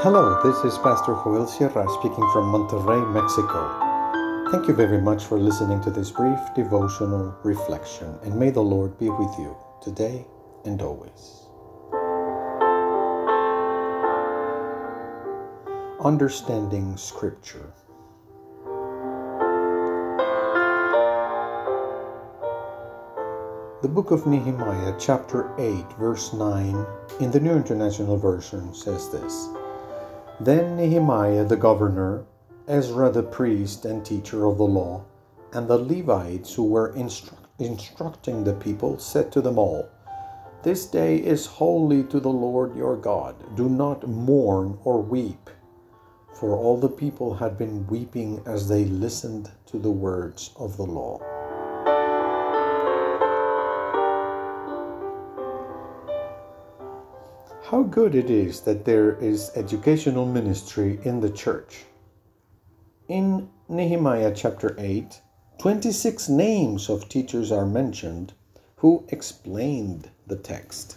Hello, this is Pastor Joel Sierra speaking from Monterrey, Mexico. Thank you very much for listening to this brief devotional reflection, and may the Lord be with you today and always. Understanding Scripture. The book of Nehemiah, chapter 8, verse 9, in the New International Version says this Then Nehemiah the governor, Ezra the priest and teacher of the law, and the Levites who were instru- instructing the people said to them all, This day is holy to the Lord your God. Do not mourn or weep. For all the people had been weeping as they listened to the words of the law. How good it is that there is educational ministry in the church. In Nehemiah chapter 8, 26 names of teachers are mentioned who explained the text.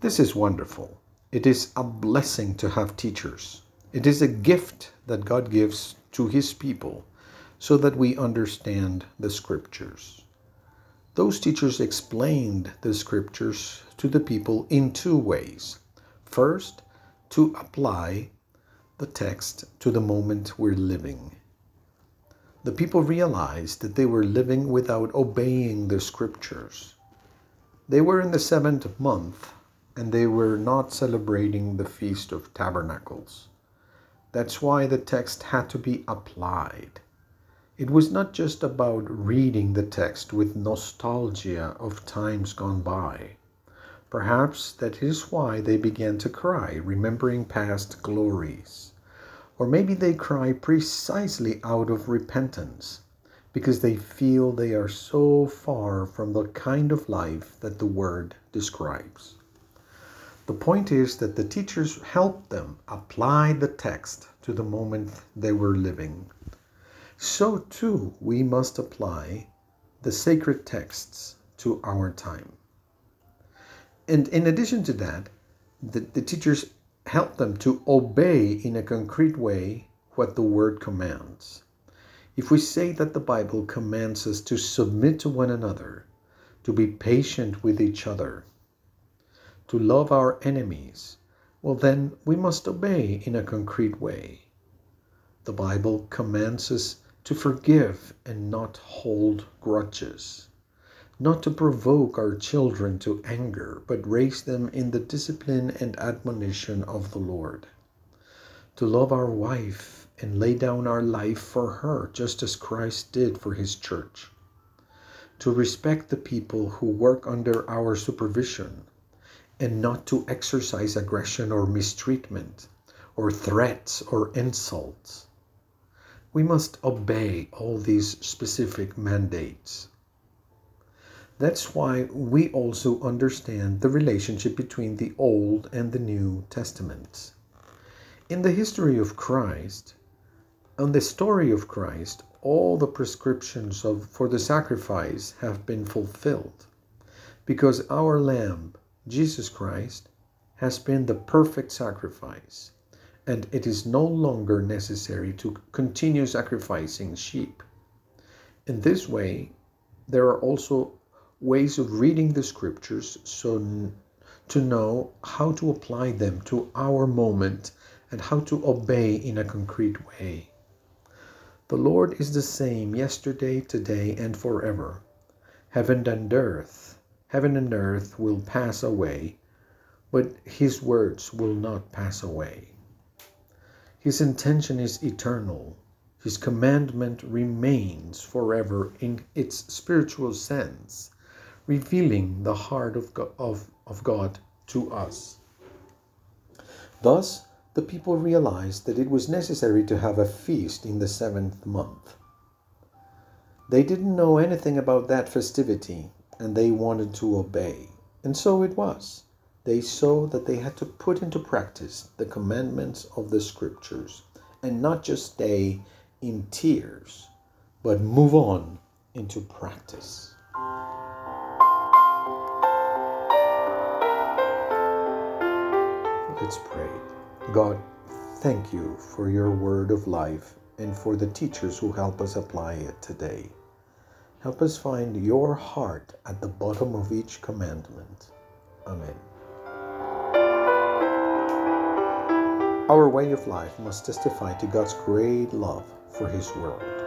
This is wonderful. It is a blessing to have teachers. It is a gift that God gives to his people so that we understand the scriptures. Those teachers explained the scriptures to the people in two ways. First, to apply the text to the moment we're living. The people realized that they were living without obeying the scriptures. They were in the seventh month and they were not celebrating the Feast of Tabernacles. That's why the text had to be applied. It was not just about reading the text with nostalgia of times gone by. Perhaps that is why they began to cry, remembering past glories. Or maybe they cry precisely out of repentance, because they feel they are so far from the kind of life that the Word describes. The point is that the teachers helped them apply the text to the moment they were living so too we must apply the sacred texts to our time. And in addition to that, the, the teachers help them to obey in a concrete way what the word commands. If we say that the Bible commands us to submit to one another, to be patient with each other, to love our enemies, well, then we must obey in a concrete way. The Bible commands us to forgive and not hold grudges, not to provoke our children to anger, but raise them in the discipline and admonition of the Lord, to love our wife and lay down our life for her, just as Christ did for his church, to respect the people who work under our supervision, and not to exercise aggression or mistreatment, or threats or insults we must obey all these specific mandates. That's why we also understand the relationship between the Old and the New Testaments. In the history of Christ, on the story of Christ, all the prescriptions of, for the sacrifice have been fulfilled because our Lamb, Jesus Christ, has been the perfect sacrifice and it is no longer necessary to continue sacrificing sheep. In this way, there are also ways of reading the scriptures so to know how to apply them to our moment and how to obey in a concrete way. The Lord is the same yesterday, today, and forever. Heaven and earth, heaven and earth will pass away, but his words will not pass away. His intention is eternal. His commandment remains forever in its spiritual sense, revealing the heart of God, of, of God to us. Thus, the people realized that it was necessary to have a feast in the seventh month. They didn't know anything about that festivity and they wanted to obey. And so it was they saw that they had to put into practice the commandments of the scriptures and not just stay in tears, but move on into practice. Let's pray. God, thank you for your word of life and for the teachers who help us apply it today. Help us find your heart at the bottom of each commandment. Amen. Our way of life must testify to God's great love for His world.